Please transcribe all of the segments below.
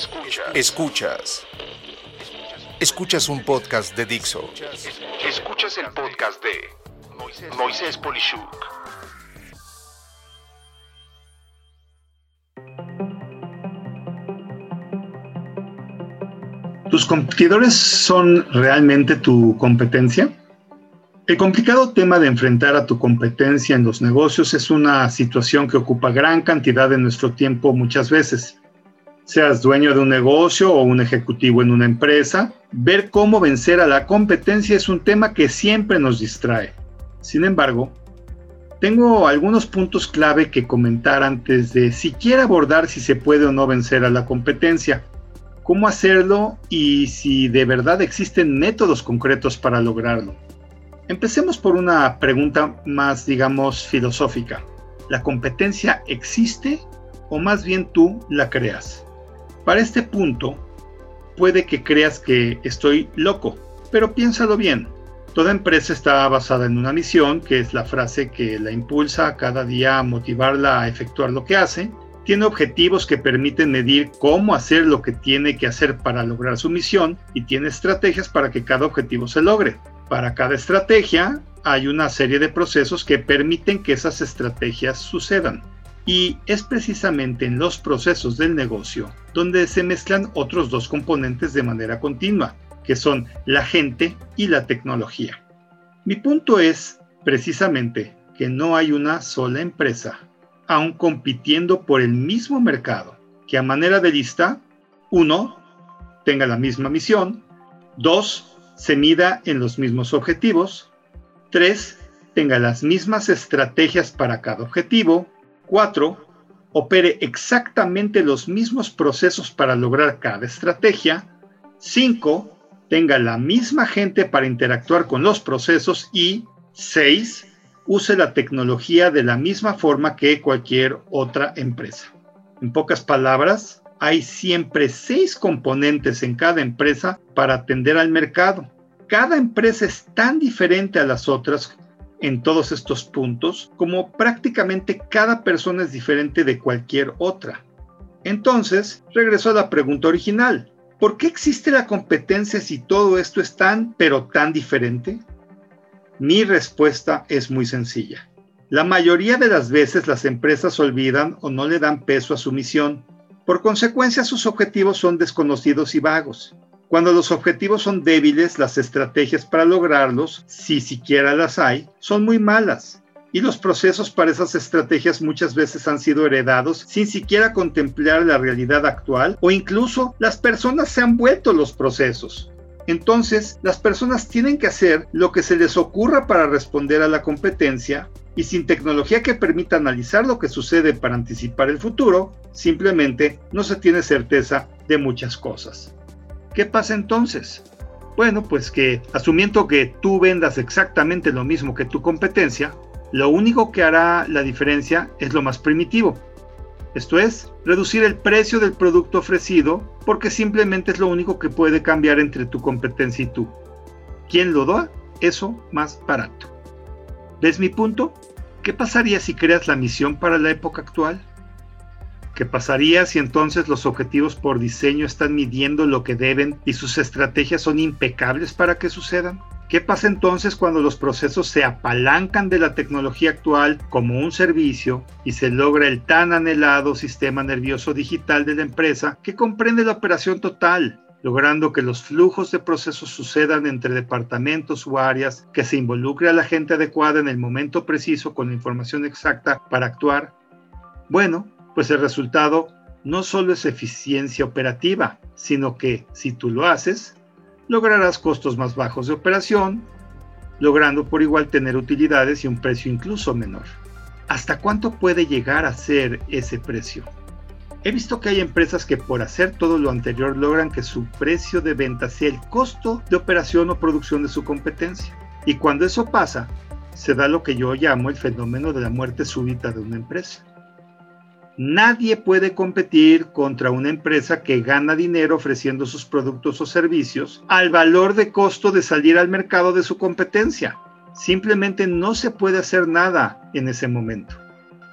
Escuchas. Escuchas. Escuchas un podcast de Dixo. Escuchas el podcast de Moisés Polishuk. ¿Tus competidores son realmente tu competencia? El complicado tema de enfrentar a tu competencia en los negocios es una situación que ocupa gran cantidad de nuestro tiempo muchas veces. Seas dueño de un negocio o un ejecutivo en una empresa, ver cómo vencer a la competencia es un tema que siempre nos distrae. Sin embargo, tengo algunos puntos clave que comentar antes de siquiera abordar si se puede o no vencer a la competencia, cómo hacerlo y si de verdad existen métodos concretos para lograrlo. Empecemos por una pregunta más, digamos, filosófica. ¿La competencia existe o más bien tú la creas? Para este punto, puede que creas que estoy loco, pero piénsalo bien. Toda empresa está basada en una misión, que es la frase que la impulsa cada día a motivarla a efectuar lo que hace. Tiene objetivos que permiten medir cómo hacer lo que tiene que hacer para lograr su misión y tiene estrategias para que cada objetivo se logre. Para cada estrategia hay una serie de procesos que permiten que esas estrategias sucedan. Y es precisamente en los procesos del negocio donde se mezclan otros dos componentes de manera continua, que son la gente y la tecnología. Mi punto es precisamente que no hay una sola empresa, aún compitiendo por el mismo mercado, que a manera de lista, uno, tenga la misma misión, dos, se mida en los mismos objetivos. 3. Tenga las mismas estrategias para cada objetivo. 4. Opere exactamente los mismos procesos para lograr cada estrategia. 5. Tenga la misma gente para interactuar con los procesos. Y 6. Use la tecnología de la misma forma que cualquier otra empresa. En pocas palabras, hay siempre seis componentes en cada empresa para atender al mercado. Cada empresa es tan diferente a las otras en todos estos puntos como prácticamente cada persona es diferente de cualquier otra. Entonces, regreso a la pregunta original. ¿Por qué existe la competencia si todo esto es tan, pero tan diferente? Mi respuesta es muy sencilla. La mayoría de las veces las empresas olvidan o no le dan peso a su misión por consecuencia, sus objetivos son desconocidos y vagos. Cuando los objetivos son débiles, las estrategias para lograrlos, si siquiera las hay, son muy malas. Y los procesos para esas estrategias muchas veces han sido heredados sin siquiera contemplar la realidad actual o incluso las personas se han vuelto los procesos. Entonces, las personas tienen que hacer lo que se les ocurra para responder a la competencia y sin tecnología que permita analizar lo que sucede para anticipar el futuro, simplemente no se tiene certeza de muchas cosas. ¿Qué pasa entonces? Bueno, pues que asumiendo que tú vendas exactamente lo mismo que tu competencia, lo único que hará la diferencia es lo más primitivo. Esto es, reducir el precio del producto ofrecido porque simplemente es lo único que puede cambiar entre tu competencia y tú. ¿Quién lo da? Eso más barato. ¿Ves mi punto? ¿Qué pasaría si creas la misión para la época actual? ¿Qué pasaría si entonces los objetivos por diseño están midiendo lo que deben y sus estrategias son impecables para que sucedan? ¿Qué pasa entonces cuando los procesos se apalancan de la tecnología actual como un servicio y se logra el tan anhelado sistema nervioso digital de la empresa que comprende la operación total, logrando que los flujos de procesos sucedan entre departamentos o áreas, que se involucre a la gente adecuada en el momento preciso con la información exacta para actuar, bueno, pues el resultado no solo es eficiencia operativa, sino que si tú lo haces, lograrás costos más bajos de operación, logrando por igual tener utilidades y un precio incluso menor. ¿Hasta cuánto puede llegar a ser ese precio? He visto que hay empresas que por hacer todo lo anterior logran que su precio de venta sea el costo de operación o producción de su competencia. Y cuando eso pasa, se da lo que yo llamo el fenómeno de la muerte súbita de una empresa. Nadie puede competir contra una empresa que gana dinero ofreciendo sus productos o servicios al valor de costo de salir al mercado de su competencia. Simplemente no se puede hacer nada en ese momento.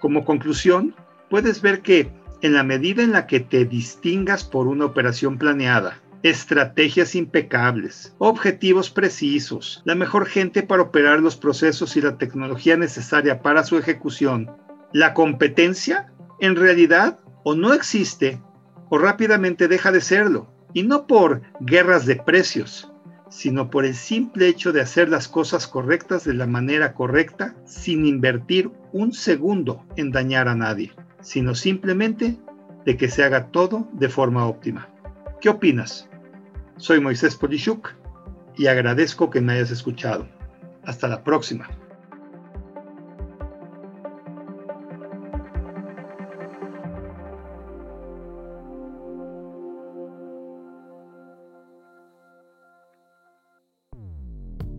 Como conclusión, puedes ver que en la medida en la que te distingas por una operación planeada, estrategias impecables, objetivos precisos, la mejor gente para operar los procesos y la tecnología necesaria para su ejecución, la competencia en realidad o no existe o rápidamente deja de serlo, y no por guerras de precios, sino por el simple hecho de hacer las cosas correctas de la manera correcta sin invertir un segundo en dañar a nadie, sino simplemente de que se haga todo de forma óptima. ¿Qué opinas? Soy Moisés Polishuk y agradezco que me hayas escuchado. Hasta la próxima.